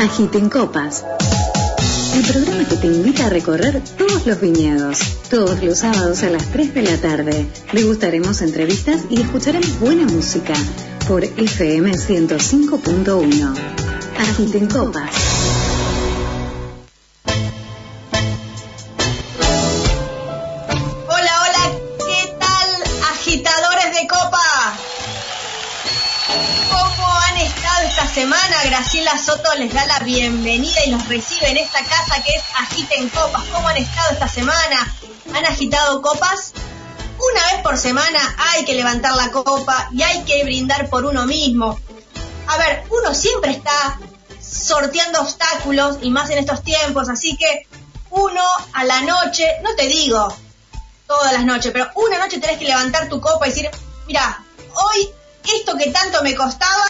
Agiten Copas. El programa que te invita a recorrer todos los viñedos. Todos los sábados a las 3 de la tarde. Degustaremos entrevistas y escucharemos buena música por FM 105.1. Agiten Copas. Hola, hola, ¿qué tal agitadores de copa? ¿Cómo han estado esta semana? Graciela Soto les da bienvenida y los recibe en esta casa que es Agiten Copas. ¿Cómo han estado esta semana? ¿Han agitado copas? Una vez por semana hay que levantar la copa y hay que brindar por uno mismo. A ver, uno siempre está sorteando obstáculos y más en estos tiempos, así que uno a la noche, no te digo todas las noches, pero una noche tenés que levantar tu copa y decir, mira, hoy esto que tanto me costaba,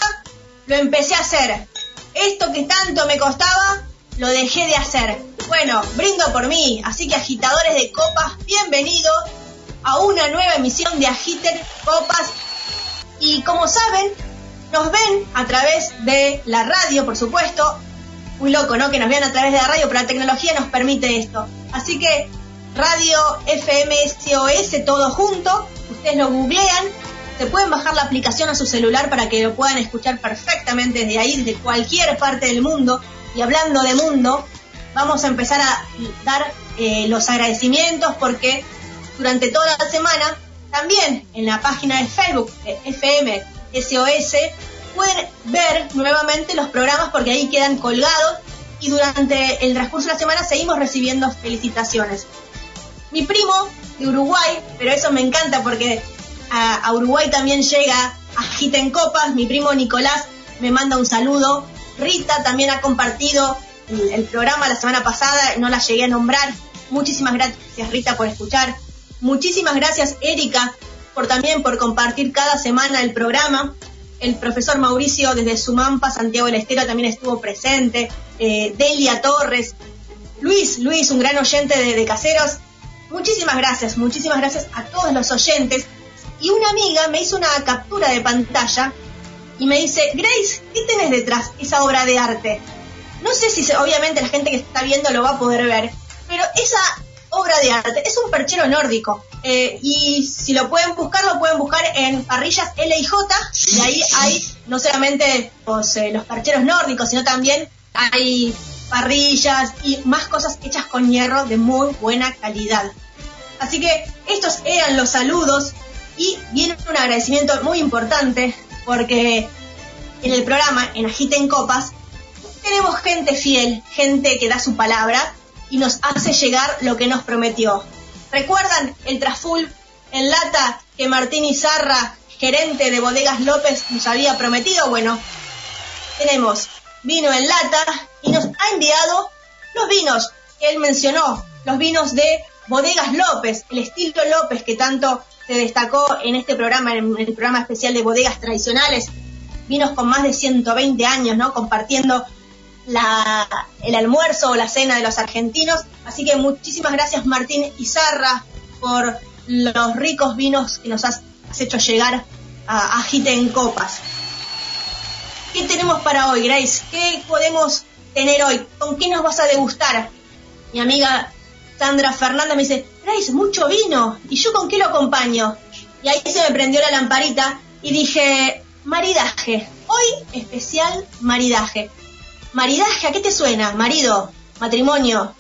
lo empecé a hacer. Esto que tanto me costaba, lo dejé de hacer. Bueno, brindo por mí, así que agitadores de copas, bienvenidos a una nueva emisión de Agiter Copas. Y como saben, nos ven a través de la radio, por supuesto. Muy loco, ¿no? Que nos vean a través de la radio, pero la tecnología nos permite esto. Así que Radio FM SOS, todo junto. Ustedes lo googlean. Se pueden bajar la aplicación a su celular para que lo puedan escuchar perfectamente desde ahí, desde cualquier parte del mundo. Y hablando de mundo, vamos a empezar a dar eh, los agradecimientos porque durante toda la semana, también en la página de Facebook FM SOS, pueden ver nuevamente los programas porque ahí quedan colgados y durante el transcurso de la semana seguimos recibiendo felicitaciones. Mi primo de Uruguay, pero eso me encanta porque a, Uruguay también llega Agita en Copas, mi primo Nicolás me manda un saludo. Rita también ha compartido el, el programa la semana pasada, no la llegué a nombrar. Muchísimas gracias Rita por escuchar. Muchísimas gracias Erika por también por compartir cada semana el programa. El profesor Mauricio desde Sumampa, Santiago del Estero también estuvo presente. Eh, Delia Torres. Luis, Luis, un gran oyente de, de Caseros. Muchísimas gracias, muchísimas gracias a todos los oyentes. Y una amiga me hizo una captura de pantalla y me dice, Grace, ¿qué tenés detrás esa obra de arte? No sé si se- obviamente la gente que está viendo lo va a poder ver, pero esa obra de arte es un perchero nórdico. Eh, y si lo pueden buscar, lo pueden buscar en parrillas L y J, y ahí hay no solamente los, eh, los percheros nórdicos, sino también hay parrillas y más cosas hechas con hierro de muy buena calidad. Así que estos eran los saludos y viene un agradecimiento muy importante porque en el programa, en Agiten Copas, tenemos gente fiel, gente que da su palabra y nos hace llegar lo que nos prometió. ¿Recuerdan el Traful en lata que Martín Izarra, gerente de Bodegas López, nos había prometido? Bueno, tenemos vino en lata y nos ha enviado los vinos que él mencionó, los vinos de Bodegas López, el estilo López que tanto se destacó en este programa, en el programa especial de bodegas tradicionales, vinos con más de 120 años, ¿no? Compartiendo la, el almuerzo o la cena de los argentinos. Así que muchísimas gracias Martín Izarra por los ricos vinos que nos has, hecho llegar a Agite en Copas. ¿Qué tenemos para hoy, Grace? ¿Qué podemos tener hoy? ¿Con qué nos vas a degustar? Mi amiga Sandra Fernanda me dice, Grace, mucho vino. ¿Y yo con qué lo acompaño? Y ahí se me prendió la lamparita y dije, maridaje. Hoy especial maridaje. Maridaje, ¿a qué te suena? Marido, matrimonio.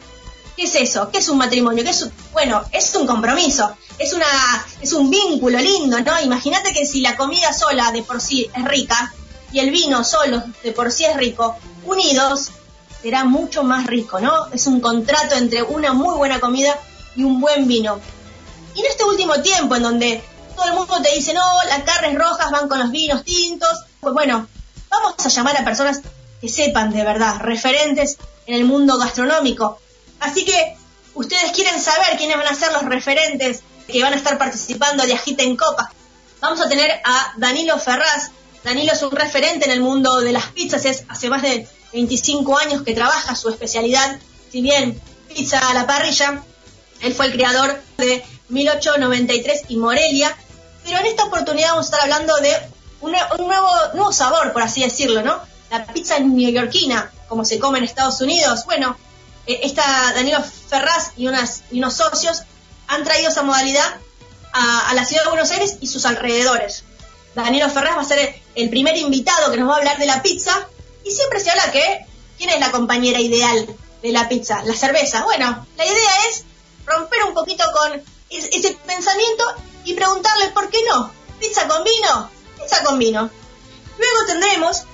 ¿Qué es eso? ¿Qué es un matrimonio? ¿Qué es un- Bueno, es un compromiso. Es una, es un vínculo lindo, ¿no? Imagínate que si la comida sola de por sí es rica y el vino solo de por sí es rico, unidos será mucho más rico, ¿no? Es un contrato entre una muy buena comida y un buen vino. Y en este último tiempo, en donde todo el mundo te dice, no, las carnes rojas van con los vinos tintos, pues bueno, vamos a llamar a personas que sepan de verdad, referentes en el mundo gastronómico. Así que ustedes quieren saber quiénes van a ser los referentes que van a estar participando de Agita en Copa. Vamos a tener a Danilo Ferraz. Danilo es un referente en el mundo de las pizzas, es hace más de 25 años que trabaja su especialidad, si bien pizza a la parrilla, él fue el creador de 1893 y Morelia, pero en esta oportunidad vamos a estar hablando de un, nuevo, sabor, por así decirlo, ¿no? la pizza neoyorquina, como se come en Estados Unidos. Bueno, eh, esta Danilo Ferraz y unos socios han traído esa modalidad a, la ciudad de Buenos Aires y sus alrededores. Danilo Ferraz va a ser el primer invitado que nos va a hablar de la pizza y siempre se habla que ¿quién es la compañera ideal de la pizza? La cerveza. Bueno, la idea es romper un poquito con ese pensamiento y preguntarle por qué no. ¿Pizza con vino? Pizza con vino. Luego tendremos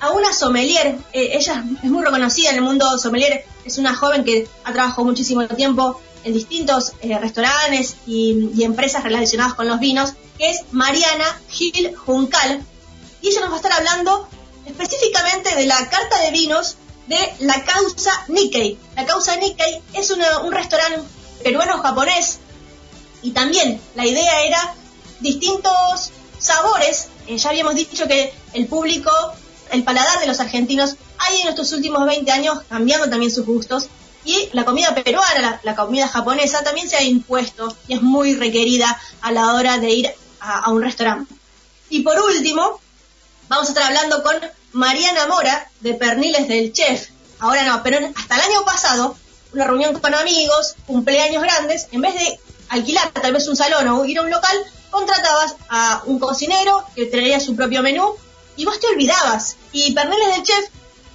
a una sommelier, eh, ella es muy reconocida en el mundo sommelier, es una joven que ha trabajado muchísimo tiempo en distintos eh, restaurantes y, empresas relacionadas con los vinos, que es Mariana Gil Juncal, y ella nos va a estar hablando específicamente de la carta de vinos de la causa Nikkei. La causa Nikkei es un restaurante peruano-japonés y también la idea era distintos sabores. Eh, ya habíamos dicho que el público el paladar de los argentinos ha ido en estos últimos 20 años cambiando también sus gustos y la comida peruana, la, comida japonesa también se ha impuesto y es muy requerida a la hora de ir a, un restaurante. Y por último, vamos a estar hablando con Mariana Mora de Perniles del Chef. Ahora no, pero hasta el año pasado, una reunión con amigos, cumpleaños grandes, en vez de alquilar tal vez un salón o ir a un local, contratabas a un cocinero que traía su propio menú y vos te olvidabas. Y Perneles del Chef,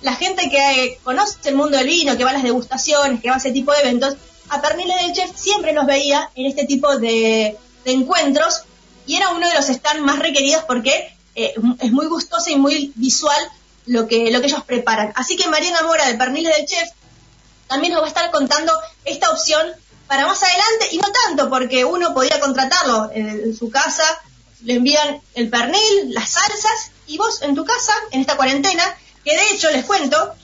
la gente que conoce el mundo del vino, que va a las degustaciones, que va a ese tipo de eventos, a Perneles del Chef siempre nos veía en este tipo de, encuentros y era uno de los stands más requeridos porque eh, es muy gustoso y muy visual lo que, lo que ellos preparan. Así que Mariana Mora de Perniles del Chef también nos va a estar contando esta opción para más adelante y no tanto porque uno podía contratarlo en su casa, le envían el pernil, las salsas y vos en tu casa, en esta cuarentena, que de hecho les cuento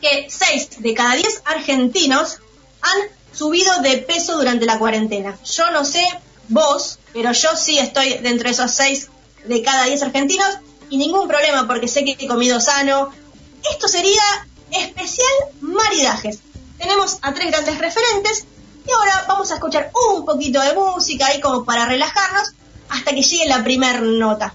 que 6 de cada 10 argentinos han subido de peso durante la cuarentena. Yo no sé vos, pero yo sí estoy dentro de esos 6 de cada 10 argentinos y ningún problema porque sé que he comido sano. Esto sería especial maridajes. Tenemos a tres grandes referentes y ahora vamos a escuchar un poquito de música ahí como para relajarnos hasta que llegue la primera nota.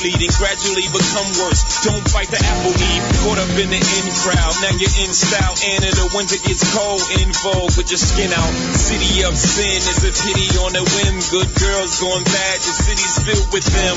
Then gradually become worse. Don't fight the apple eve, caught up in the in crowd. Now you're in style, and in the winter gets cold, in vogue with your skin out. City of sin is a pity on a whim. Good girls going bad, the city's filled with them.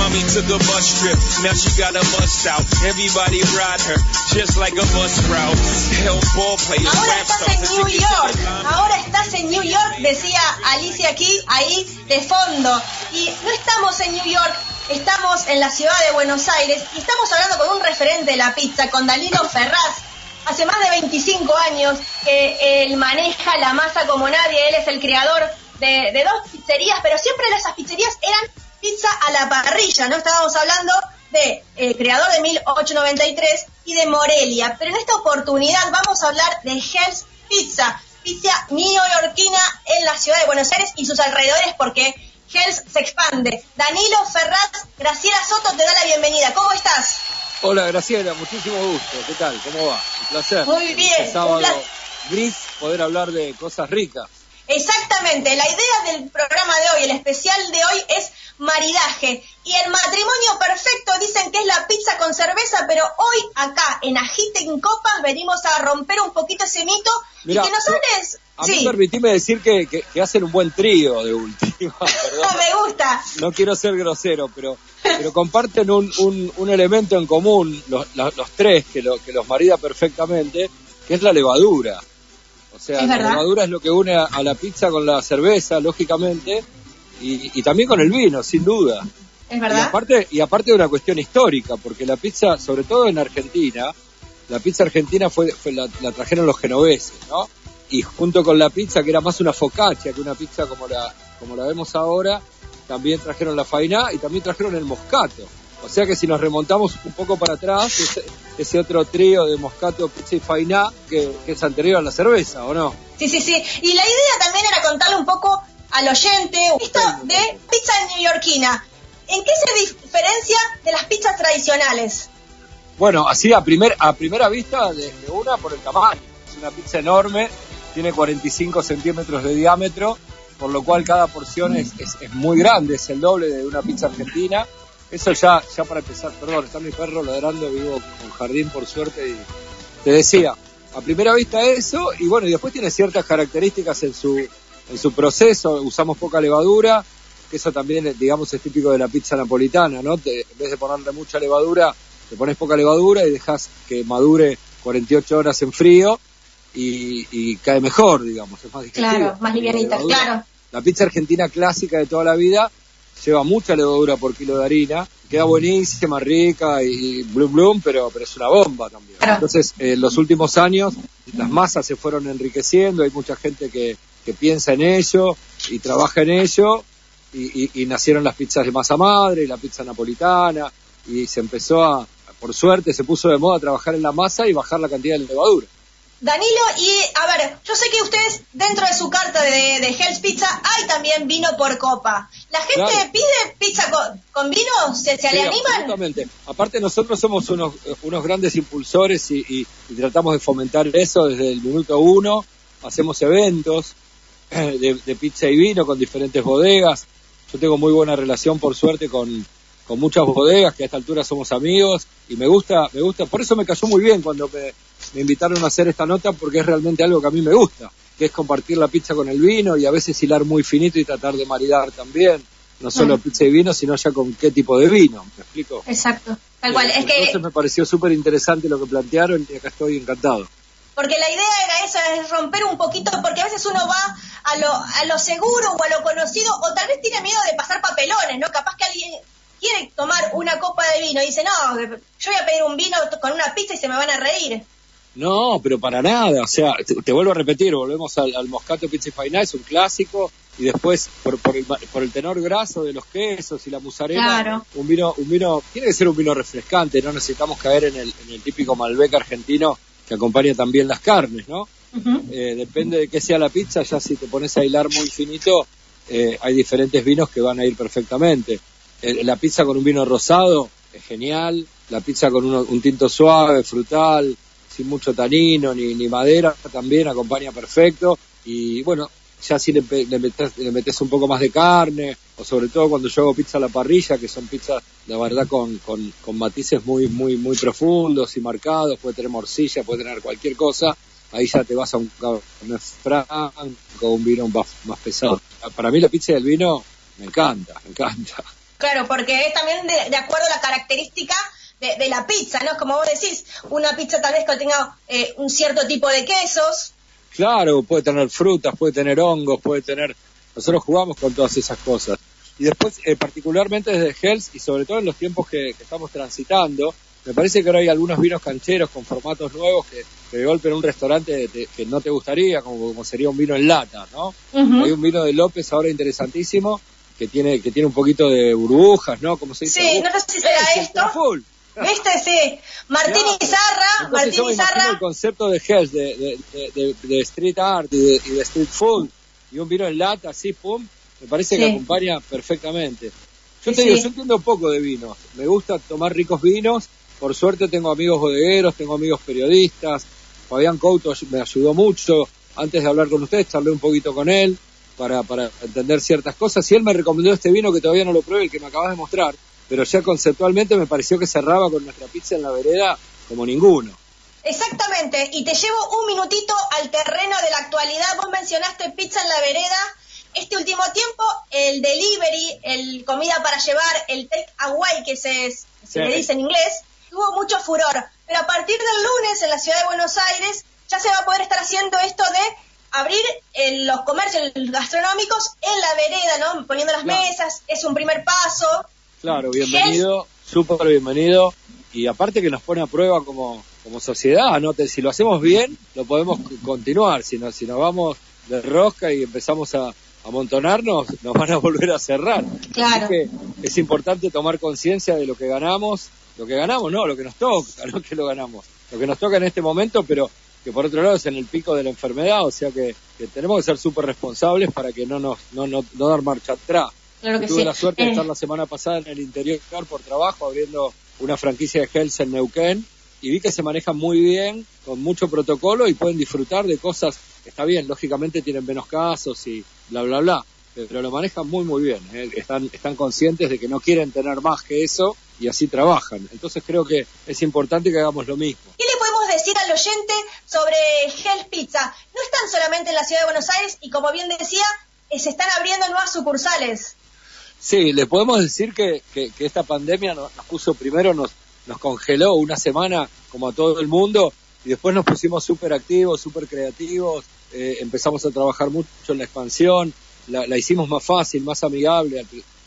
Mommy took a bus trip, now she got a bust out. Everybody ride her, just like a bus route. Hell ball players, Ahora estás en New York, ahora estás en New York, decía Alicia aquí, ahí de fondo. Y no estamos en New York, estamos en la ciudad de Buenos Aires y estamos hablando con un referente de la pizza, con Danilo Ferraz. Hace más de 25 años que él maneja la masa como nadie, él es el creador de, dos pizzerías, pero siempre esas pizzerías eran pizza a la parrilla, ¿no? Estábamos hablando de eh, creador de 1893 y de Morelia, pero en esta oportunidad vamos a hablar de Hell's Pizza, pizza neoyorquina en la ciudad de Buenos Aires y sus alrededores porque Hells se expande. Danilo Ferraz, Graciela Soto te da la bienvenida. ¿Cómo estás? Hola Graciela, muchísimo gusto. ¿Qué tal? ¿Cómo va? Un placer. Muy bien. Este sábado gris poder hablar de cosas ricas. Exactamente, la idea del programa de hoy, el especial de hoy es maridaje. Y el matrimonio perfecto dicen que es la pizza con cerveza, pero hoy acá en Agiten Copas venimos a romper un poquito ese mito y que nos hables... A mí permitime decir que, que, hacen un buen trío de última. Me gusta. No quiero ser grosero, pero, pero comparten un, un, un elemento en común, los, los, tres, que, lo, que los marida perfectamente, que es la levadura. O sea, la levadura es lo que une a, la pizza con la cerveza, lógicamente, y, y, también con el vino, sin duda. Es verdad. Y aparte, y aparte de una cuestión histórica, porque la pizza, sobre todo en Argentina, la pizza argentina fue, fue la, la trajeron los genoveses, ¿no? Y junto con la pizza, que era más una focaccia que una pizza como la, como la vemos ahora, también trajeron la faina y también trajeron el moscato. O sea que si nos remontamos un poco para atrás, ese, otro trío de moscato, pizza y fainá, que, es anterior a la cerveza, ¿o no? Sí, sí, sí. Y la idea también era contarle un poco al oyente esto de pizza neoyorquina. ¿En qué se diferencia de las pizzas tradicionales? Bueno, así a, primer, a primera vista, de una por el tamaño. Es una pizza enorme, tiene 45 centímetros de diámetro, por lo cual cada porción es, es, muy grande, es el doble de una pizza argentina. Eso ya, ya para empezar, perdón, está mi perro ladrando, vivo con jardín por suerte te decía, a primera vista eso, y bueno, y después tiene ciertas características en su, en su proceso, usamos poca levadura, que eso también, digamos, es típico de la pizza napolitana, ¿no? en vez de ponerle mucha levadura, te pones poca levadura y dejas que madure 48 horas en frío, y, cae mejor, digamos, es más Claro, más livianita, claro. La pizza argentina clásica de toda la vida lleva mucha levadura por kilo de harina, queda buenísima, rica y blum blum, pero, pero es una bomba también. Entonces, en los últimos años las masas se fueron enriqueciendo, hay mucha gente que, que piensa en ello y trabaja en ello, y, y, nacieron las pizzas de masa madre, y la pizza napolitana, y se empezó a, por suerte, se puso de moda trabajar en la masa y bajar la cantidad de levadura. Danilo, y a ver, yo sé que ustedes dentro de su carta de, de Hell's Pizza hay también vino por copa. ¿La gente pide pizza con, vino? ¿Se, se le animan? Absolutamente. Aparte nosotros somos unos, unos grandes impulsores y, tratamos de fomentar eso desde el minuto uno. Hacemos eventos de, de pizza y vino con diferentes bodegas. Yo tengo muy buena relación, por suerte, con, con muchas bodegas que a esta altura somos amigos y me gusta, me gusta, por eso me cayó muy bien cuando me, me invitaron a hacer esta nota porque es realmente algo que a mí me gusta, que es compartir la pizza con el vino y a veces hilar muy finito y tratar de maridar también, no solo pizza y vino, sino ya con qué tipo de vino, ¿me explico? Exacto, tal cual. es entonces me pareció súper interesante lo que plantearon y acá estoy encantado. Porque la idea era esa, es romper un poquito, porque a veces uno va a lo, a lo seguro o a lo conocido, o tal vez tiene miedo de pasar papelones, ¿no? Capaz que alguien quiere tomar una copa de vino y dice, no, yo voy a pedir un vino con una pizza y se me van a reír. No, pero para nada. O sea, te, vuelvo a repetir, volvemos al, Moscato Pizza y es un clásico. Y después, por, por, el, por el tenor graso de los quesos y la musarela, un vino, un vino, tiene que ser un vino refrescante, no necesitamos caer en el, en el típico Malbec argentino que acompaña también las carnes, ¿no? Eh, depende de qué sea la pizza, ya si te pones a hilar muy finito, eh, hay diferentes vinos que van a ir perfectamente. La pizza con un vino rosado es genial, la pizza con un tinto suave, frutal, sin mucho tanino ni, madera, también acompaña perfecto. Y bueno, ya si le, le, metes, le un poco más de carne, o sobre todo cuando yo hago pizza a la parrilla, que son pizzas, la verdad, con, matices muy, muy, muy profundos y marcados, puede tener morcilla, puede tener cualquier cosa, ahí ya te vas a un franco, un vino más, más pesado. Para mí la pizza del vino me encanta, me encanta. Claro, porque es también de, de acuerdo a la característica de, la pizza, ¿no? Como vos decís, una pizza tal vez que tenga eh, un cierto tipo de quesos. Claro, puede tener frutas, puede tener hongos, puede tener... Nosotros jugamos con todas esas cosas. Y después, eh, particularmente desde Hells y sobre todo en los tiempos que, estamos transitando, me parece que ahora hay algunos vinos cancheros con formatos nuevos que, de golpe en un restaurante que no te gustaría, como, como sería un vino en lata, ¿no? Hay un vino de López ahora interesantísimo que tiene que tiene un poquito de burbujas, ¿no? Como se dice. Sí, no sé si será esto. ¿Viste? Sí. Martín Izarra. Martín Izarra. el concepto de Hells, de, de, street art y de, street food, y un vino en lata, así, pum, me parece que acompaña perfectamente. Yo te digo, yo entiendo poco de vinos. Me gusta tomar ricos vinos, por suerte tengo amigos bodegueros, tengo amigos periodistas, Fabián Couto me ayudó mucho, antes de hablar con ustedes charlé un poquito con él para, para entender ciertas cosas y él me recomendó este vino que todavía no lo pruebe, el que me acabas de mostrar, pero ya conceptualmente me pareció que cerraba con nuestra pizza en la vereda como ninguno. Exactamente, y te llevo un minutito al terreno de la actualidad. Vos mencionaste pizza en la vereda. Este último tiempo, el delivery, el comida para llevar, el take away, que se, se le dice en inglés, tuvo mucho furor. Pero a partir del lunes en la ciudad de Buenos Aires ya se va a poder estar haciendo esto de abrir los comercios gastronómicos en la vereda, ¿no? Poniendo las mesas, es un primer paso. Claro, bienvenido, súper bienvenido. Y aparte que nos pone a prueba como, como sociedad, ¿no? Si lo hacemos bien, lo podemos continuar. Si, no, si nos vamos de rosca y empezamos a, amontonarnos, nos van a volver a cerrar. Claro. que es importante tomar conciencia de lo que ganamos lo que ganamos, no, lo que nos toca, no que lo ganamos, lo que nos toca en este momento, pero que por otro lado es en el pico de la enfermedad, o sea que, tenemos que ser súper responsables para que no nos no, no, dar marcha atrás. tuve la suerte de eh. estar la semana pasada en el interior por trabajo abriendo una franquicia de Health en Neuquén y vi que se manejan muy bien, con mucho protocolo y pueden disfrutar de cosas, está bien, lógicamente tienen menos casos y bla, bla, bla, pero lo manejan muy, muy bien. ¿eh? Están, están conscientes de que no quieren tener más que eso y así trabajan. Entonces creo que es importante que hagamos lo mismo. ¿Qué le podemos decir al oyente sobre Hell Pizza? No están solamente en la ciudad de Buenos Aires y como bien decía, eh, se están abriendo nuevas sucursales. Sí, le podemos decir que, que, esta pandemia nos, puso primero, nos, nos congeló una semana como a todo el mundo y después nos pusimos súper activos, súper creativos, eh, empezamos a trabajar mucho en la expansión, la, hicimos más fácil, más amigable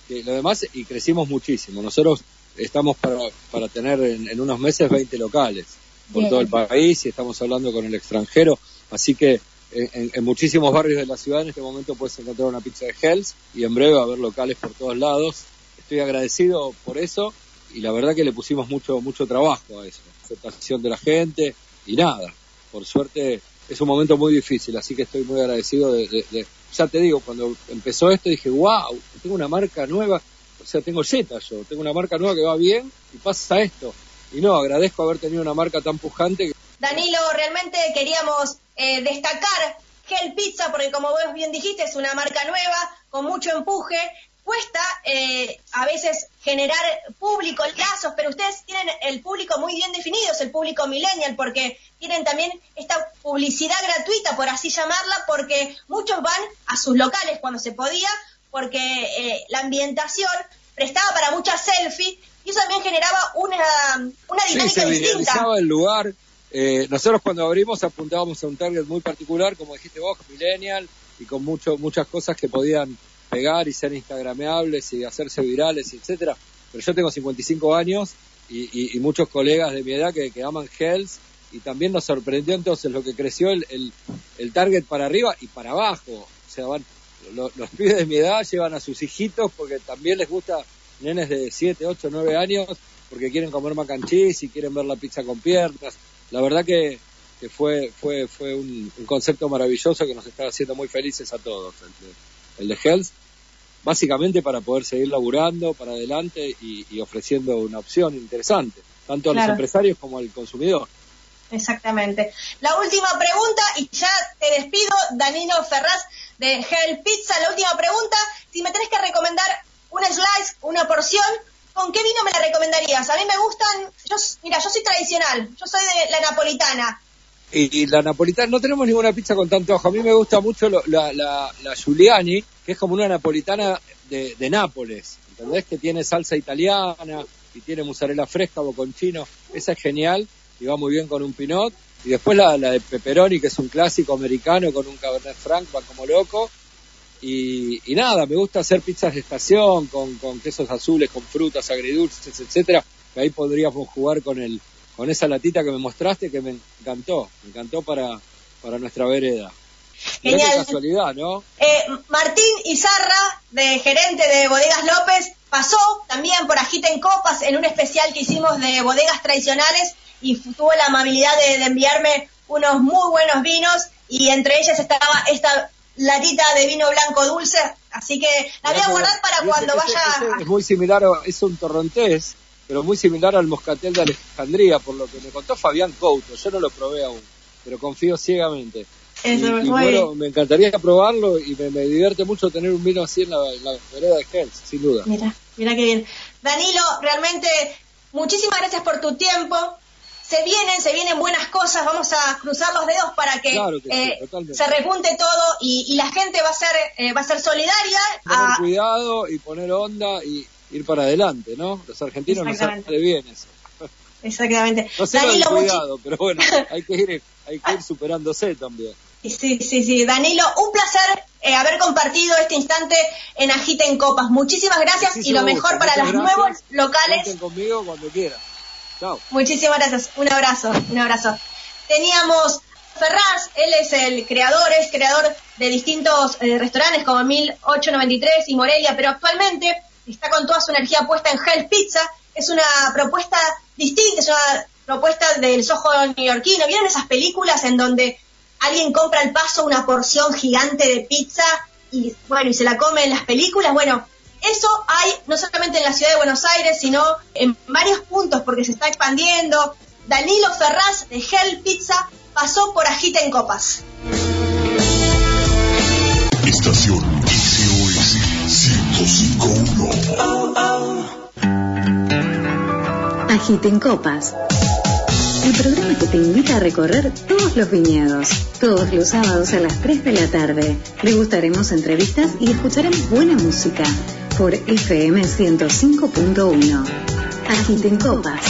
que lo demás y crecimos muchísimo. Nosotros estamos para, para tener en, unos meses 20 locales por todo el país y estamos hablando con el extranjero, así que en, muchísimos barrios de la ciudad en este momento puedes encontrar una pizza de Hells y en breve va a haber locales por todos lados. Estoy agradecido por eso y la verdad que le pusimos mucho mucho trabajo a eso, aceptación de la gente y nada. Por suerte es un momento muy difícil, así que estoy muy agradecido de ya te digo, cuando empezó esto dije, wow, tengo una marca nueva, o sea, tengo Z yo, tengo una marca nueva que va bien y pasa esto. Y no, agradezco haber tenido una marca tan pujante. Danilo, realmente queríamos eh, destacar Hell Pizza, porque como vos bien dijiste, es una marca nueva, con mucho empuje, cuesta eh, a veces generar público, lazos, pero ustedes tienen el público muy bien definido, es el público millennial, porque tienen también esta publicidad gratuita, por así llamarla, porque muchos van a sus locales cuando se podía, porque eh, la ambientación prestaba para muchas selfies y eso también generaba una, una dinámica sí, se distinta. el lugar. Eh, nosotros cuando abrimos apuntábamos a un target muy particular, como dijiste vos, millennial, y con mucho, muchas cosas que podían pegar y ser instagrameables y hacerse virales, etcétera. Pero yo tengo 55 años y, muchos colegas de mi edad que, que aman Hells y también nos sorprendió entonces lo que creció el, el, target para arriba y para abajo. O sea, van, los pibes de mi edad llevan a sus hijitos porque también les gusta nenes de 7, 8, 9 años porque quieren comer macanchis y quieren ver la pizza con piernas. La verdad que, que fue, fue, fue un, concepto maravilloso que nos está haciendo muy felices a todos, el de, el básicamente para poder seguir laburando para adelante y, ofreciendo una opción interesante, tanto a los empresarios como al consumidor. Exactamente. La última pregunta, y ya te despido, Danilo Ferraz de Hell Pizza. La última pregunta, si me tenés que recomendar un slice, una porción, ¿con qué vino me la recomendarías? A mí me gustan, yo, mira, yo soy tradicional, yo soy de la napolitana. Y, la napolitana, no tenemos ninguna pizza con tanto ojo. A mí me gusta mucho la, la, la Giuliani, que es como una napolitana de, de Nápoles, ¿entendés? Que tiene salsa italiana y tiene mozzarella fresca, boconchino, esa es genial y va muy bien con un pinot. Y después la, la de pepperoni, que es un clásico americano con un cabernet franc, va como loco. Y, y, nada, me gusta hacer pizzas de estación con, con quesos azules, con frutas agridulces, etcétera, que ahí podríamos jugar con el con esa latita que me mostraste que me encantó, me encantó para, para nuestra vereda. Genial. casualidad, ¿no? Eh, Martín Izarra, de gerente de Bodegas López, pasó también por Agiten Copas en un especial que hicimos de bodegas tradicionales y tuvo la amabilidad de, enviarme unos muy buenos vinos y entre ellas estaba esta latita de vino blanco dulce, así que la voy a guardar para cuando vaya... es muy similar, es un torrontés, pero muy similar al moscatel de Alejandría, por lo que me contó Fabián Couto. Yo no lo probé aún, pero confío ciegamente. y, bueno, me encantaría probarlo y me, divierte mucho tener un vino así en la, vereda de Hells, sin duda. Mira, mira qué bien. Danilo, realmente muchísimas gracias por tu tiempo se vienen, se vienen buenas cosas, vamos a cruzar los dedos para que, eh, se repunte todo y, la gente va a ser eh, va a ser solidaria. Tener cuidado y poner onda y ir para adelante, ¿no? Los argentinos nos sale bien eso. Exactamente. No sé Danilo, cuidado, pero bueno, hay que ir hay que ir superándose también. Sí, sí, sí. Danilo, un placer eh, haber compartido este instante en Agiten Copas. Muchísimas gracias y lo mejor para los nuevos locales. conmigo cuando quieran. Muchísimas gracias. Un abrazo, un abrazo. Teníamos Ferraz, él es el creador, es creador de distintos eh, restaurantes como 1893 y Morelia, pero actualmente está con toda su energía puesta en Hell Pizza. Es una propuesta distinta, es una propuesta del sojo neoyorquino. ¿Vieron esas películas en donde alguien compra al paso una porción gigante de pizza y bueno, y se la come en las películas? Bueno, eso hay no solamente en la ciudad de Buenos Aires, sino en varios puntos porque se está expandiendo. Danilo Ferraz de Hell Pizza pasó por Agita en Copas. Estación SOS 1051. Agita en Copas. El programa que te invita a recorrer todos los viñedos. Todos los sábados a las 3 de la tarde. Degustaremos entrevistas y escucharemos buena música por FM 105.1. Agiten copas.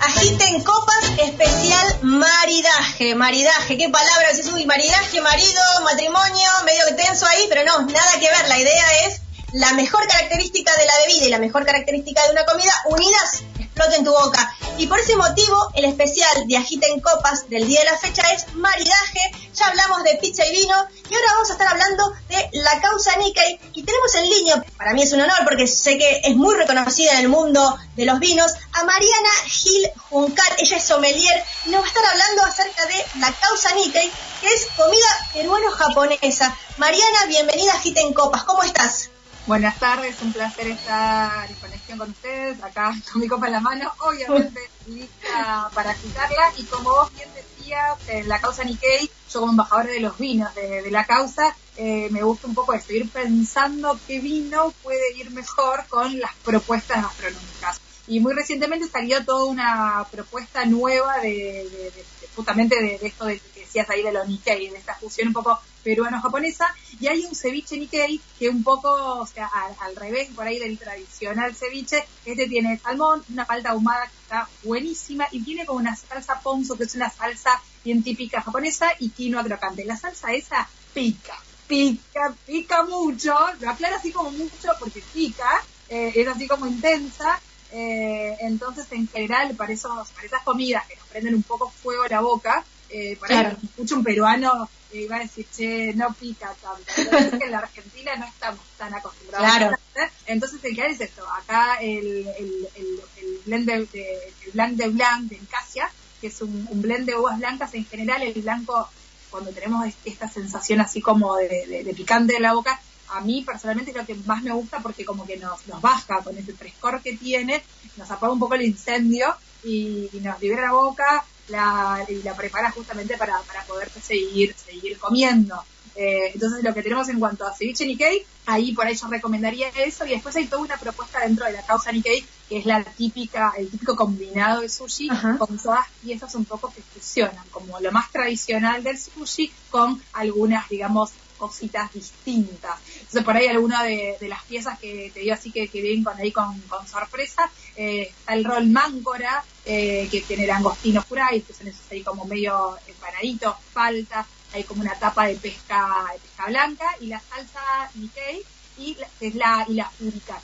Agiten copas especial maridaje. Maridaje, qué palabra es eso? maridaje, marido, matrimonio, medio tenso ahí, pero no, nada que ver. La idea es la mejor característica de la bebida y la mejor característica de una comida unidas exploten en tu boca. Y por ese motivo, el especial de Agita en Copas del día de la fecha es maridaje. Ya hablamos de pizza y vino y ahora vamos a estar hablando de la causa Nikkei. Y tenemos en línea, para mí es un honor porque sé que es muy reconocida en el mundo de los vinos, a Mariana Gil Juncal. Ella es sommelier y nos va a estar hablando acerca de la causa Nikkei, que es comida peruano-japonesa. Mariana, bienvenida a en Copas. ¿Cómo estás? Buenas tardes, un placer estar en con ustedes, acá con mi copa en la mano, obviamente lista para agitarla y como vos bien decías, la causa Nikkei, yo como embajadora de los vinos de, la causa, eh, me gusta un poco esto, ir pensando qué vino puede ir mejor con las propuestas gastronómicas. Y muy recientemente salió toda una propuesta nueva de, justamente de, esto de, que decías ahí de los Nikkei, de esta fusión un poco peruano-japonesa, y hay un ceviche Nikkei que un poco, o sea, al, revés por ahí del tradicional ceviche, este tiene salmón, una palta ahumada que está buenísima y tiene como una salsa ponzu, que es una salsa bien típica japonesa, y quinoa crocante. La salsa esa pica, pica, pica mucho, lo aclara así como mucho porque pica, eh, es así como intensa, eh, entonces, en general, para, esos, para esas comidas que nos prenden un poco fuego la boca, eh, por claro. escucho un peruano eh, iba a decir, che, no pica tanto. Pero que en la Argentina no estamos tan acostumbrados claro. a Entonces, el que es esto, acá el, el, el, blend de, el blanc de blanc de Encasia, que es un, blend de uvas blancas, en general el blanco, cuando tenemos esta sensación así como de, de, picante en la boca, a mí personalmente es lo que más me gusta porque como que nos, nos baja con ese frescor que tiene, nos apaga un poco el incendio y, nos libera la boca la, y la prepara justamente para, para poder seguir, seguir comiendo. Eh, entonces lo que tenemos en cuanto a ceviche Nikkei, ahí por ahí yo recomendaría eso y después hay toda una propuesta dentro de la causa Nikkei que es la típica, el típico combinado de sushi con todas piezas un poco que fusionan, como lo más tradicional del sushi con algunas, digamos, cositas distintas. Entonces, por ahí alguna de, las piezas que te digo así que, que con ahí con, sorpresa, eh, está el rol máncora, eh, que tiene langostino fry, que son esos ahí como medio empanaditos, falta, hay como una tapa de pesca, de pesca blanca, y la salsa Nikkei, y la, es y la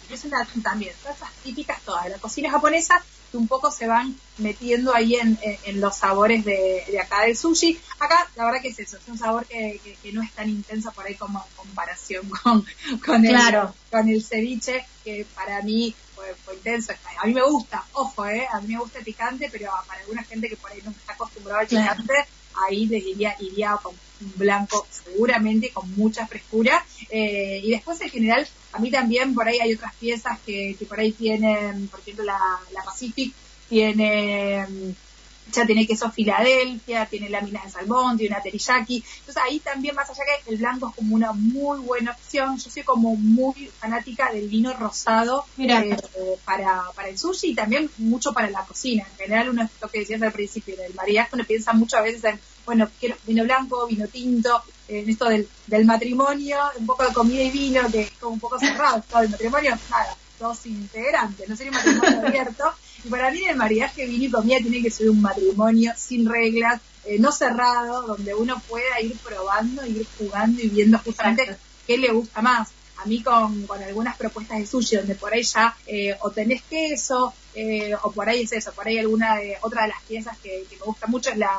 que es una también, salsas típicas todas de la cocina japonesa, que un poco se van metiendo ahí en, en, los sabores de, de, acá del sushi. Acá, la verdad que es eso, es un sabor que, que, no es tan intenso por ahí como en comparación con, con, el, con el ceviche, que para mí fue, intenso. A mí me gusta, ojo, eh, a mí me gusta el picante, pero para alguna gente que por ahí no está acostumbrada al picante, ahí les diría, iría con un blanco seguramente con mucha frescura. Eh, y después en general, a mí también por ahí hay otras piezas que, que por ahí tienen, por ejemplo la, la Pacific tiene ya tiene queso Filadelfia, tiene láminas de salmón, tiene una teriyaki. Entonces ahí también, más allá que el blanco es como una muy buena opción, yo soy como muy fanática del vino rosado eh, para, para el sushi y también mucho para la cocina. En general, uno, lo que decías al principio, del mariaje, uno piensa muchas veces en, bueno, quiero vino blanco, vino tinto, en esto del, del matrimonio, un poco de comida y vino, que es como un poco cerrado, todo el matrimonio, nada, dos integrantes, no sería un matrimonio abierto. Para mí el maridaje vino y comida tiene que ser un matrimonio sin reglas, eh, no cerrado, donde uno pueda ir probando, ir jugando y viendo justamente qué le gusta más. A mí con, con algunas propuestas de sushi, donde por ahí ya eh, o tenés queso, eh, o por ahí es eso, por ahí alguna de, otra de las piezas que, me gusta mucho es la,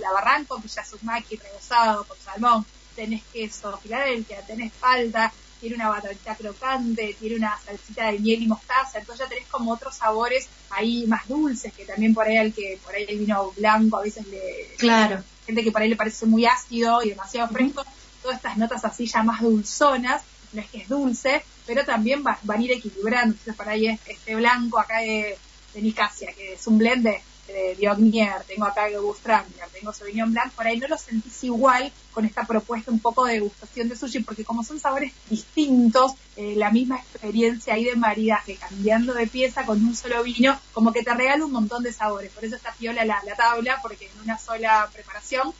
la barranco, que ya es un maqui rebozado con salmón, tenés queso Filadelfia, tenés palta, tiene una batatita crocante, tiene una salsita de miel y mostaza, entonces ya tenés como otros sabores ahí más dulces, que también por ahí el que, por ahí el vino blanco a veces le, claro. gente que por ahí le parece muy ácido y demasiado fresco, todas estas notas así ya más dulzonas, no es que es dulce, pero también van a ir equilibrando, entonces por ahí este blanco acá de, de Nicasia, que es un blend de de Biognier, tengo acá Gewürztraminer, tengo Sauvignon Blanc, por ahí no lo sentís igual con esta propuesta un poco de degustación de sushi, porque como son sabores distintos, eh, la misma experiencia ahí de maridaje, cambiando de pieza con un solo vino, como que te regala un montón de sabores, por eso está piola la, la tabla, porque en una sola preparación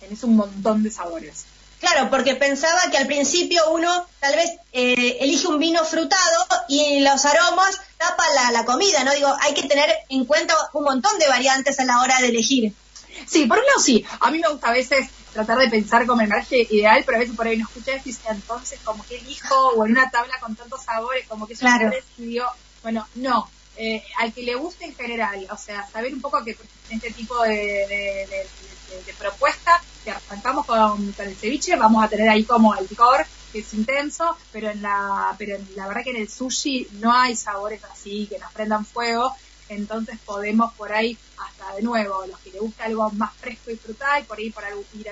tenés un montón de sabores. Claro, porque pensaba que al principio uno tal vez eh, elige un vino frutado y los aromas tapa la, comida, ¿no? Digo, hay que tener en cuenta un montón de variantes a la hora de elegir. Sí, por un lado sí. A mí me gusta a veces tratar de pensar como el maridaje ideal, pero a veces por ahí no escuché y dice, entonces como que elijo o en una tabla con tantos sabores, como que yo claro. decidió, bueno, no. Eh, al que le guste en general, o sea, saber un poco que este tipo de, de, de propuesta que arrancamos con, el ceviche, vamos a tener ahí como el picor, que es intenso, pero en la, pero en la verdad que en el sushi no hay sabores así que nos prendan fuego, entonces podemos por ahí hasta de nuevo, a los que les gusta algo más fresco y frutal, por ahí por algún, ir,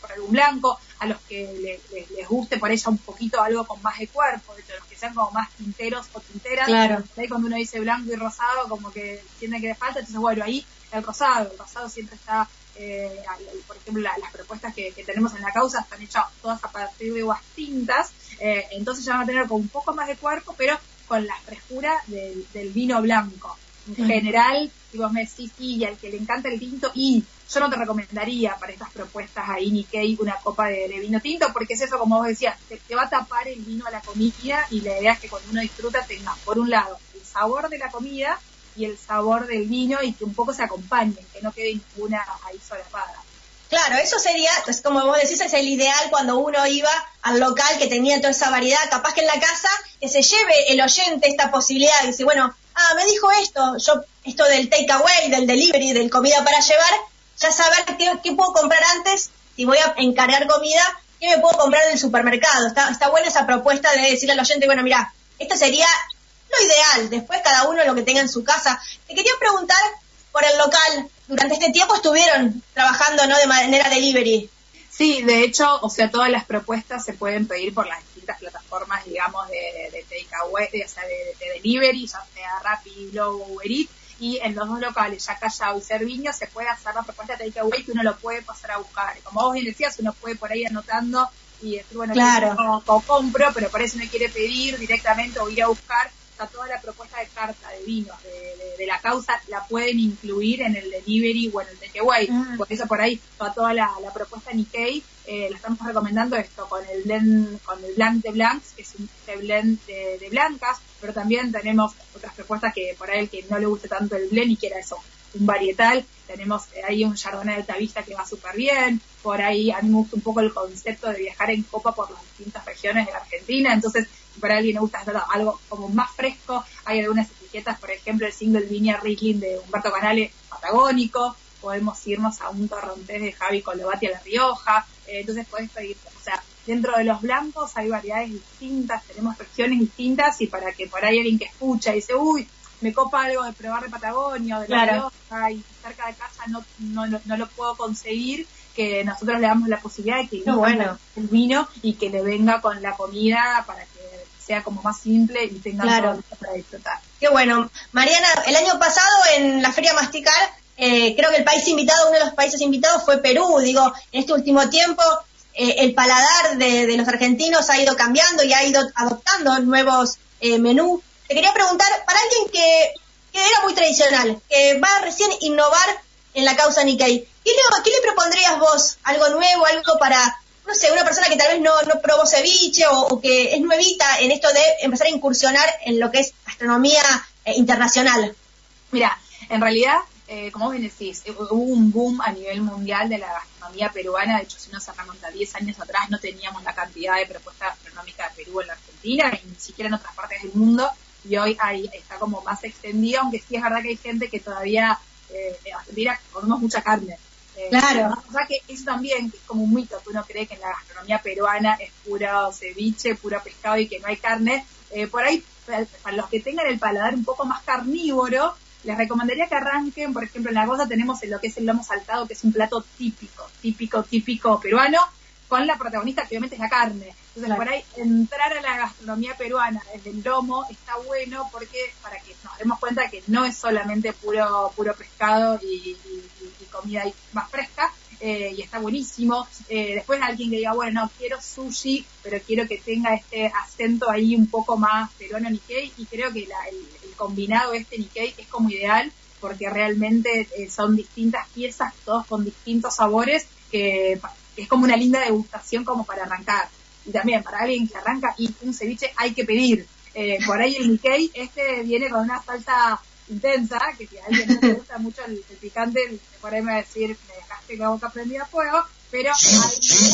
por algún blanco, a los que les guste por ella un poquito algo con más de cuerpo, de hecho, los que sean como más tinteros o tinteras, claro. ahí cuando uno dice blanco y rosado, como que tiene que le falta, entonces bueno, ahí el rosado, el rosado siempre está eh, por ejemplo, las propuestas que, tenemos en la causa están hechas todas a partir de uvas tintas, eh, entonces ya van a tener con un poco más de cuerpo, pero con la frescura del, vino blanco. En general, si vos me decís, y al que le encanta el tinto, y yo no te recomendaría para estas propuestas ahí Nikkei una copa de, vino tinto, porque es eso, como vos decías, te, te, va a tapar el vino a la comida y la idea es que cuando uno disfruta tenga, por un lado, el sabor de la comida y el sabor del vino y que un poco se acompañen, que no quede ninguna ahí solapada. Claro, eso sería, pues como vos decís, es el ideal cuando uno iba al local que tenía toda esa variedad, capaz que en la casa, que se lleve el oyente esta posibilidad, y dice, bueno, ah, me dijo esto, yo, esto del takeaway, del delivery, del comida para llevar, ya saber qué, qué, puedo comprar antes, si voy a encargar comida, qué me puedo comprar del supermercado. Está, está buena esa propuesta de decirle al oyente, bueno, mira, esto sería ideal, después cada uno lo que tenga en su casa. Te quería preguntar por el local, durante este tiempo estuvieron trabajando ¿no? de manera delivery. Sí, de hecho, o sea, todas las propuestas se pueden pedir por las distintas plataformas, digamos, de, de takeaway, o sea, de, delivery, ya sea Rappi, Globo, Uber Eats, y en los dos locales, ya Callao y Cerviño, se puede hacer la propuesta de takeaway que uno lo puede pasar a buscar. Como vos bien decías, uno puede por ahí anotando y decir, bueno, claro. o compro, pero por eso no quiere pedir directamente o ir a buscar toda la propuesta de carta de vinos de, la causa la pueden incluir en el delivery o en el takeaway. Ah. Por eso por ahí toda la, propuesta Nikkei eh, la estamos recomendando esto con el blend, con el blanc de blancs, que es un este blend de, blancas, pero también tenemos otras propuestas que por ahí el que no le guste tanto el blend y quiera eso, un varietal, tenemos eh, ahí un Chardonnay de Altavista que va súper bien, por ahí a mí me gusta un poco el concepto de viajar en copa por las distintas regiones de la Argentina, entonces para alguien le gusta algo como más fresco, hay algunas etiquetas, por ejemplo, el single Viña Rickling de Humberto Canale patagónico, podemos irnos a un torrontés de Javi Colovati a La Rioja, eh, entonces podés pedir, o sea, dentro de los blancos hay variedades distintas, tenemos regiones distintas y para que por ahí alguien que escucha y dice, uy, me copa algo de probar de Patagonia o de La Rioja y cerca de casa no, no, no, lo puedo conseguir, que nosotros le damos la posibilidad de que bueno. el vino y que le venga con la comida para que sea como más simple y tenga claro. todo para disfrutar. Qué bueno. Mariana, el año pasado en la Feria Masticar, eh, creo que el país invitado, uno de los países invitados fue Perú. Digo, en este último tiempo eh, el paladar de, los argentinos ha ido cambiando y ha ido adoptando nuevos eh, menús. Te quería preguntar, para alguien que, era muy tradicional, que va a recién innovar en la causa Nikkei, ¿qué le, ¿qué le propondrías vos? ¿Algo nuevo, algo para, no sé, una persona que tal vez no, no probó ceviche o, que es nuevita en esto de empezar a incursionar en lo que es gastronomía eh, internacional? Mira, en realidad eh, como vos decís, eh, hubo un boom a nivel mundial de la gastronomía peruana. De hecho, si uno se remonta 10 años atrás, no teníamos la cantidad de propuestas gastronómicas de Perú en la Argentina, ni siquiera en otras partes del mundo. Y hoy ahí está como más extendido, aunque sí es verdad que hay gente que todavía eh, en comemos mucha carne. Eh, claro. O sea que eso también es como un mito, que uno cree que en la gastronomía peruana es puro ceviche, puro pescado y que no hay carne. por ahí, para los que tengan el paladar un poco más carnívoro, les recomendaría que arranquen, por ejemplo, en la cosa tenemos lo que es el lomo saltado, que es un plato típico, típico, típico peruano, con la protagonista que obviamente es la carne. Entonces, por ahí entrar a la gastronomía peruana desde el lomo está bueno porque para que nos demos cuenta que no es solamente puro puro pescado y, comida más fresca, eh, y está buenísimo. Eh, después alguien que diga, bueno, no, quiero sushi, pero quiero que tenga este acento ahí un poco más peruano Nikkei, y creo que la, el, combinado este Nikkei es como ideal porque realmente eh, son distintas piezas, todos con distintos sabores, que, es como una linda degustación como para arrancar. Y también para alguien que arranca y un ceviche hay que pedir. Por ahí el Nikkei, este viene con una salsa intensa, que si a alguien no le gusta mucho el, picante, por ahí me va a decir, me dejaste la boca prendida a fuego, pero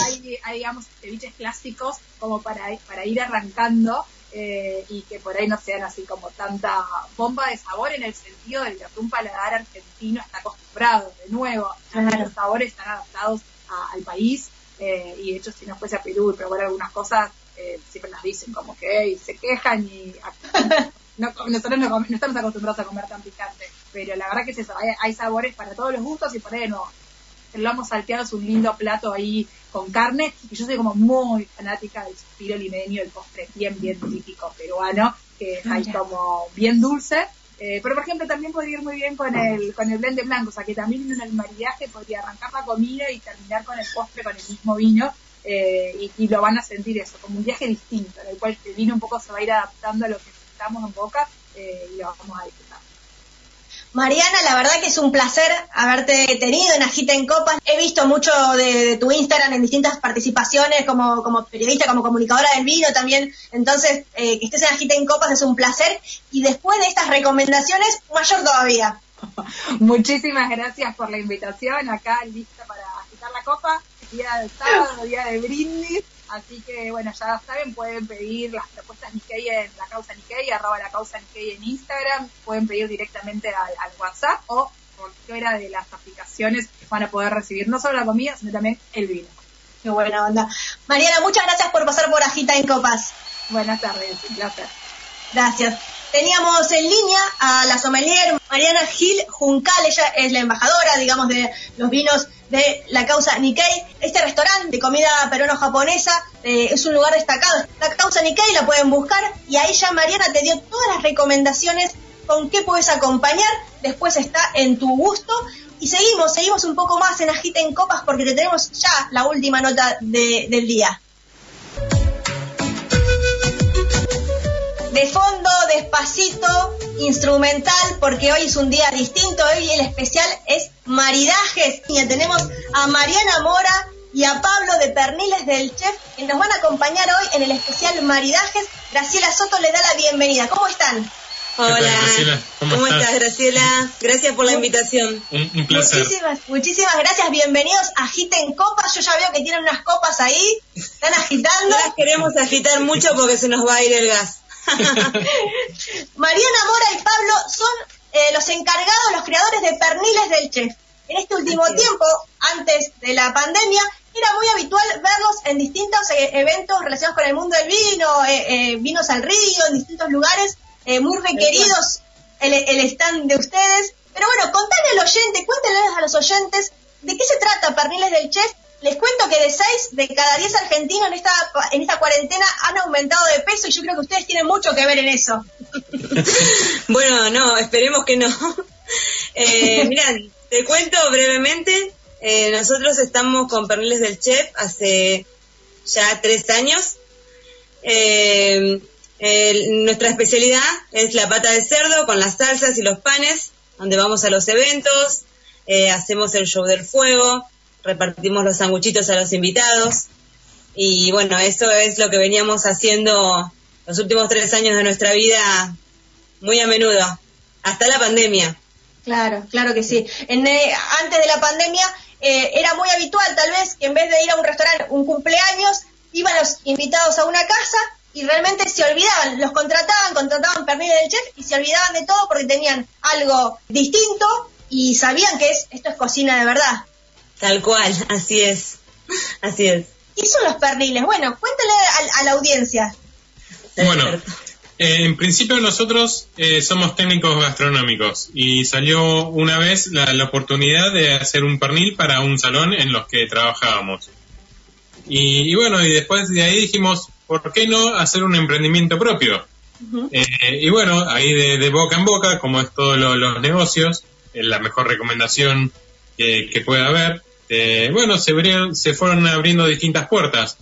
hay, hay, digamos, ceviches clásicos como para, para ir arrancando eh, y que por ahí no sean así como tanta bomba de sabor en el sentido de que un paladar argentino está acostumbrado, de nuevo, los sabores están adaptados al país eh, y de hecho si no fuese a Perú y probar algunas cosas eh, siempre nos dicen como que se quejan y nosotros no, estamos acostumbrados a comer tan picante, pero la verdad que es eso, hay, sabores para todos los gustos y por ahí no, el lomo salteado es un lindo plato ahí con carne y yo soy como muy fanática del suspiro limeño, el postre bien, bien típico peruano, que es ahí como bien dulce. Eh, pero por ejemplo también podría ir muy bien con el, con el blend blanco, o sea que también en el maridaje podría arrancar la comida y terminar con el postre con el mismo vino. Eh, y, lo van a sentir eso, como un viaje distinto, en el cual el vino un poco se va a ir adaptando a lo que estamos en boca eh, y lo vamos a disfrutar. Mariana, la verdad que es un placer haberte tenido en Agita en Copas. He visto mucho de, tu Instagram en distintas participaciones como, como, periodista, como comunicadora del vino también. Entonces, eh, que estés en Agita en Copas es un placer. Y después de estas recomendaciones, mayor todavía. Muchísimas gracias por la invitación. Acá lista para agitar la copa. Día del sábado, día de brindis. Así que, bueno, ya saben, pueden pedir las propuestas Nikkei en la causa Nikkei, arroba la causa Nikkei en Instagram, pueden pedir directamente al, WhatsApp o por fuera de las aplicaciones van a poder recibir no solo la comida, sino también el vino. Qué buena onda. Mariana, muchas gracias por pasar por Agita en Copas. Buenas tardes, un placer. Gracias. Teníamos en línea a la sommelier Mariana Gil Juncal, ella es la embajadora, digamos, de los vinos de la causa Nikkei. Este restaurante de comida peruano-japonesa eh, es un lugar destacado. La causa Nikkei la pueden buscar y ahí ya Mariana te dio todas las recomendaciones con qué puedes acompañar. Después está en tu gusto. Y seguimos, seguimos un poco más en Agita en Copas porque te tenemos ya la última nota del día. De fondo, despacito, instrumental, porque hoy es un día distinto. Hoy el especial es maridajes. Y tenemos a Mariana Mora y a Pablo de Perniles del Chef, que nos van a acompañar hoy en el especial maridajes. Graciela Soto le da la bienvenida. ¿Cómo están? Hola, ¿cómo, estás? Graciela? Gracias por la invitación. Un, placer. Muchísimas, muchísimas gracias, bienvenidos. Agiten copas, yo ya veo que tienen unas copas ahí, están agitando. las queremos agitar mucho porque se nos va a ir el gas. Mariana Mora y Pablo son eh, los encargados, los creadores de Perniles del Chef. En este último tiempo, antes de la pandemia, era muy habitual verlos en distintos eh, eventos relacionados con el mundo del vino, eh, vinos al río, en distintos lugares muy requeridos el, el stand de ustedes. Pero bueno, contale al oyente, cuéntenles a los oyentes de qué se trata Perniles del Chef. Les cuento que de 6 de cada 10 argentinos en esta, en esta cuarentena han aumentado de peso y yo creo que ustedes tienen mucho que ver en eso. bueno, no, esperemos que no. Eh, te cuento brevemente. Eh, nosotros estamos con Perniles del Chef hace ya tres años. Eh, nuestra especialidad es la pata de cerdo con las salsas y los panes, donde vamos a los eventos, eh, hacemos el show del fuego, repartimos los sanguchitos a los invitados y bueno, eso es lo que veníamos haciendo los últimos tres años de nuestra vida muy a menudo, hasta la pandemia. Claro, claro que sí. En, eh, antes de la pandemia eh, era muy habitual tal vez que en vez de ir a un restaurante, un cumpleaños, iban los invitados a una casa y realmente se olvidaban, los contrataban, contrataban pernil del chef y se olvidaban de todo porque tenían algo distinto y sabían que es, esto es cocina de verdad. Tal cual, así es, así es. ¿Qué son los perniles? Bueno, cuéntale a, la audiencia. Bueno, eh, en principio nosotros eh, somos técnicos gastronómicos y salió una vez la, la, oportunidad de hacer un pernil para un salón en los que trabajábamos. Y, bueno, y después de ahí dijimos, ¿por qué no hacer un emprendimiento propio? Eh, y bueno, ahí de, boca en boca, como es todos los negocios, es la mejor recomendación que, pueda haber. Eh, bueno, se, se fueron abriendo distintas puertas.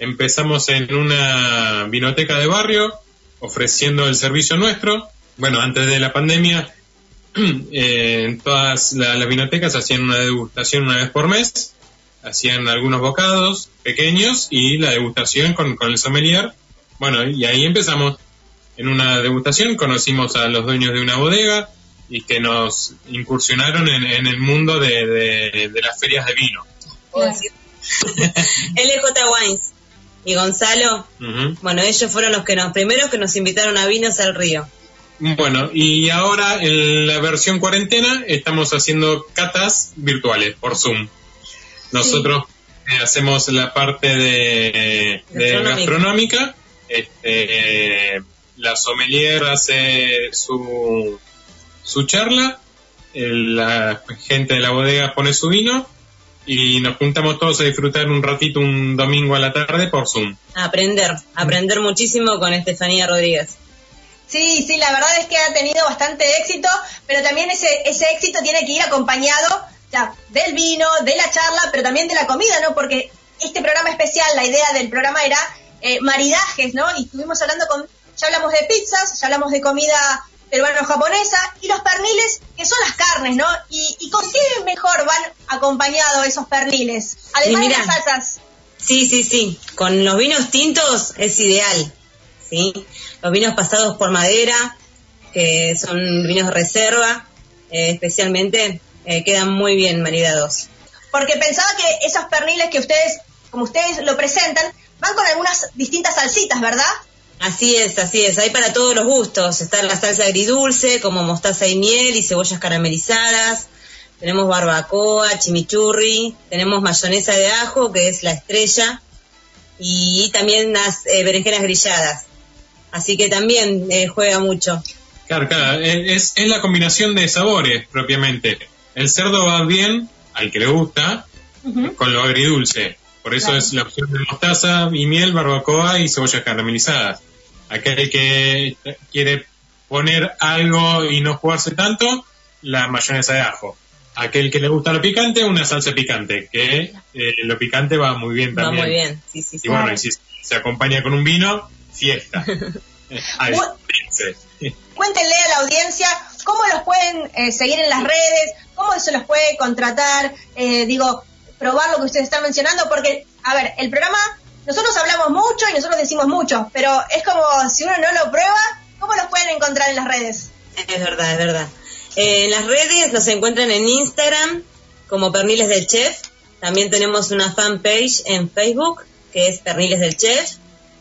Empezamos en una vinoteca de barrio, ofreciendo el servicio nuestro. Bueno, antes de la pandemia, eh, todas las vinotecas hacían una degustación una vez por mes hacían algunos bocados pequeños y la degustación con, el sommelier. Bueno, y ahí empezamos. En una degustación conocimos a los dueños de una bodega y que nos incursionaron en, el mundo de, las ferias de vino. LJ Wines y Gonzalo, bueno, ellos fueron los que nos primeros que nos invitaron a Vinos al Río. Bueno, y ahora en la versión cuarentena estamos haciendo catas virtuales por Zoom. Nosotros eh, hacemos la parte de, gastronómica. Este, la sommelier hace su, su charla, la gente de la bodega pone su vino y nos juntamos todos a disfrutar un ratito un domingo a la tarde por Zoom. Aprender, aprender muchísimo con Estefanía Rodríguez. Sí, sí, la verdad es que ha tenido bastante éxito, pero también ese, ese éxito tiene que ir acompañado ya, del vino, de la charla, pero también de la comida, ¿no? Porque este programa especial, la idea del programa era eh, maridajes, ¿no? Y estuvimos hablando con, ya hablamos de pizzas, ya hablamos de comida peruano-japonesa y los perniles, que son las carnes, ¿no? ¿Y, con qué mejor van acompañados esos perniles? Además de las salsas. Sí, sí, sí. Con los vinos tintos es ideal, ¿sí? Los vinos pasados por madera, que son vinos reserva, eh, especialmente eh, quedan muy bien maridados. Porque pensaba que esos perniles que ustedes, como ustedes lo presentan, van con algunas distintas salsitas, ¿verdad? Así es, así es. Hay para todos los gustos. Está la salsa agridulce, como mostaza y miel y cebollas caramelizadas. Tenemos barbacoa, chimichurri. Tenemos mayonesa de ajo, que es la estrella. Y también las eh, berenjenas grilladas. Así que también eh, juega mucho. Claro, claro. Es, es la combinación de sabores propiamente. El cerdo va bien, al que le gusta, con lo agridulce. Por eso es la opción de mostaza y miel, barbacoa y cebollas caramelizadas. Aquel que quiere poner algo y no jugarse tanto, la mayonesa de ajo. Aquel que le gusta lo picante, una salsa picante, que eh, lo picante va muy bien también. Va muy bien, sí, sí, Y bueno, y si se acompaña con un vino, fiesta. Cuéntenle a la audiencia cómo los pueden eh, seguir en las redes, cómo se los puede contratar, eh, digo, probar lo que ustedes están mencionando, porque, a ver, el programa, nosotros hablamos mucho y nosotros decimos mucho, pero es como si uno no lo prueba, ¿cómo los pueden encontrar en las redes? Es verdad, es verdad. Eh, en las redes nos encuentran en Instagram como Perniles del Chef. También tenemos una fanpage en Facebook que es Perniles del Chef.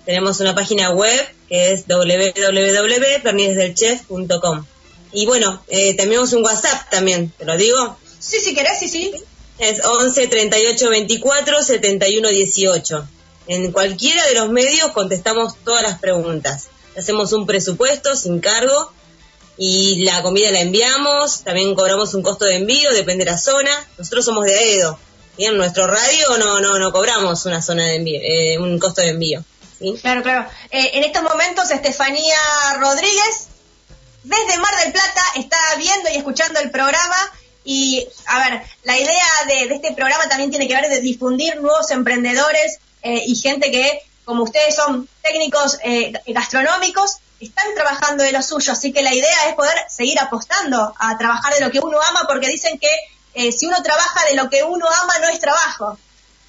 Tenemos una página web que es www.pernilesdelchef.com. Y bueno, eh, tenemos un WhatsApp también, ¿te lo digo? Sí, si querés, sí, sí. Es 11 38 24 71 18. En cualquiera de los medios contestamos todas las preguntas. Hacemos un presupuesto sin cargo y la comida la enviamos, también cobramos un costo de envío, depende de la zona. Nosotros somos de Aedo. Y en nuestro radio no, no, no cobramos una zona de envío, eh, un costo de envío. Claro, claro. Eh, en estos momentos, Estefanía Rodríguez, desde Mar del Plata, está viendo y escuchando el programa. Y, a ver, la idea de, este programa también tiene que ver de difundir nuevos emprendedores eh, y gente que, como ustedes son técnicos gastronómicos, están trabajando de lo suyo, así que la idea es poder seguir apostando a trabajar de lo que uno ama, porque dicen que eh, si uno trabaja de lo que uno ama no es trabajo.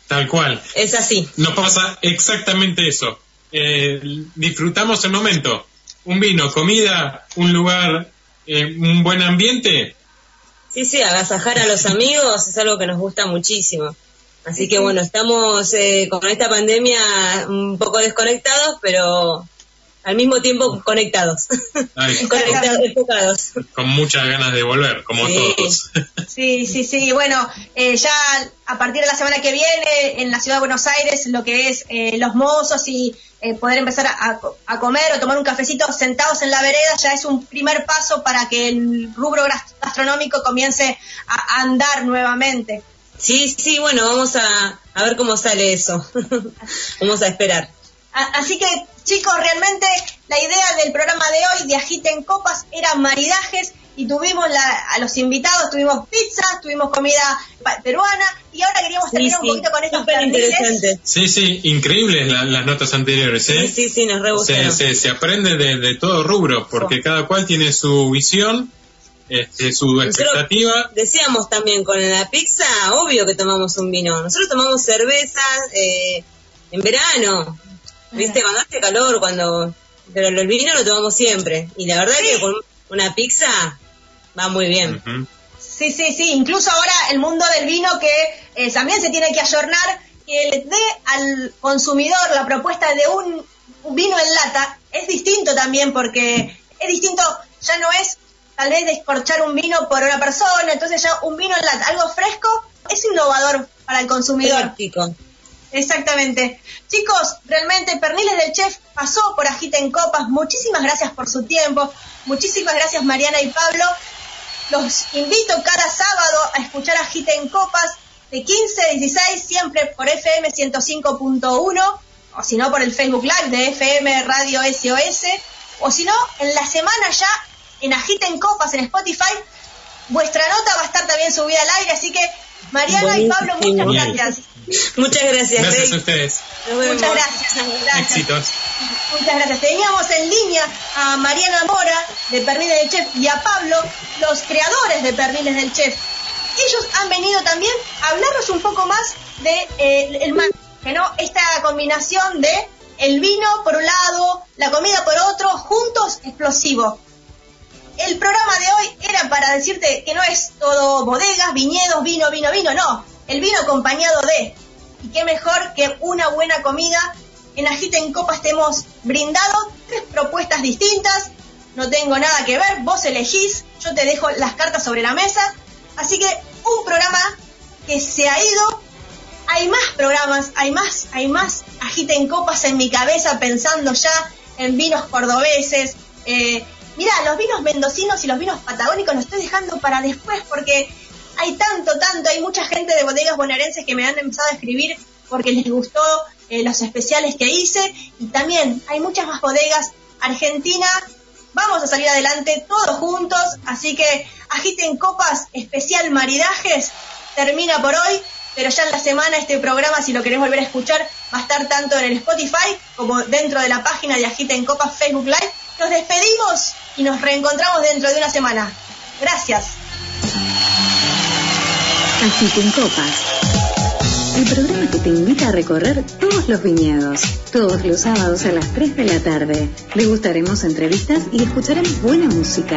Tal cual. Es así. Nos pasa exactamente eso. Eh, disfrutamos el momento. Un vino, comida, un lugar, eh, un buen ambiente. Sí, sí, agasajar a los amigos es algo que nos gusta muchísimo. Así que bueno, estamos con esta pandemia un poco desconectados, pero al mismo tiempo conectados. conectados, enfocados. Con muchas ganas de volver, como todos. sí, sí, sí. Bueno, eh, ya a partir de la semana que viene en la ciudad de Buenos Aires, lo que es eh, los mozos y eh, poder empezar a, a, comer o tomar un cafecito sentados en la vereda ya es un primer paso para que el rubro gastronómico comience a andar nuevamente. Sí, sí, bueno, vamos a, a ver cómo sale eso. vamos a esperar. Así que, chicos, realmente la idea del programa de hoy de Agiten Copas era maridajes y tuvimos a los invitados, tuvimos pizza, tuvimos comida peruana y ahora queríamos terminar un poquito con estos interesante. Sí, sí, increíbles las notas anteriores, ¿eh? Sí, sí, nos re se, se, aprende de, todo rubro porque cada cual tiene su visión. Este, su expectativa. decíamos también con la pizza, obvio que tomamos un vino. Nosotros tomamos cerveza eh, en verano, ¿Viste? Cuando hace calor, cuando. Pero el vino lo tomamos siempre. Y la verdad que con una pizza va muy bien. Sí, sí, sí. Incluso ahora el mundo del vino que eh, también se tiene que ayornar, que le dé al consumidor la propuesta de un, vino en lata, es distinto también porque es distinto, ya no es tal vez descorchar un vino por una persona, entonces ya un vino en algo fresco, es innovador para el consumidor. Exactamente. Chicos, realmente Perniles del Chef pasó por Agita en Copas. Muchísimas gracias por su tiempo. Muchísimas gracias Mariana y Pablo. Los invito cada sábado a escuchar Agita en Copas de 15 a 16, siempre por FM 105.1 o si no por el Facebook Live de FM Radio SOS o si no en la semana ya en Agita en Copas en Spotify. Vuestra nota va a estar también subida al aire, así que Mariana y Pablo, muchas gracias. Muchas gracias. Gracias a ustedes. Muchas gracias, Éxitos. Muchas gracias. Teníamos en línea a Mariana Mora de Perniles del Chef y a Pablo, los creadores de Perniles del Chef. Ellos han venido también a hablarnos un poco más de eh, el que no esta combinación de el vino por un lado, la comida por otro, juntos explosivo. El programa de hoy era para decirte que no es todo bodegas, viñedos, vino, vino, vino, no el vino acompañado de, y qué mejor que una buena comida. En Agita en Copas te hemos brindado tres propuestas distintas, no tengo nada que ver, vos elegís, yo te dejo las cartas sobre la mesa. Así que un programa que se ha ido, hay más programas, hay más, hay más Agita en Copas en mi cabeza pensando ya en vinos cordobeses. Eh, mirá, los vinos mendocinos y los vinos patagónicos los estoy dejando para después porque hay tanto, tanto, hay mucha gente de bodegas bonaerenses que me han empezado a escribir porque les gustó eh, los especiales que hice y también hay muchas más bodegas argentinas. Vamos a salir adelante todos juntos, así que agiten copas especial maridajes. Termina por hoy, pero ya en la semana este programa, si lo querés volver a escuchar, va a estar tanto en el Spotify como dentro de la página de Agiten Copas Facebook Live. Nos despedimos y nos reencontramos dentro de una semana. Gracias. Agiten Copas. El programa que te invita a recorrer todos los viñedos. Todos los sábados a las 3 de la tarde. Le gustaremos entrevistas y escucharemos buena música.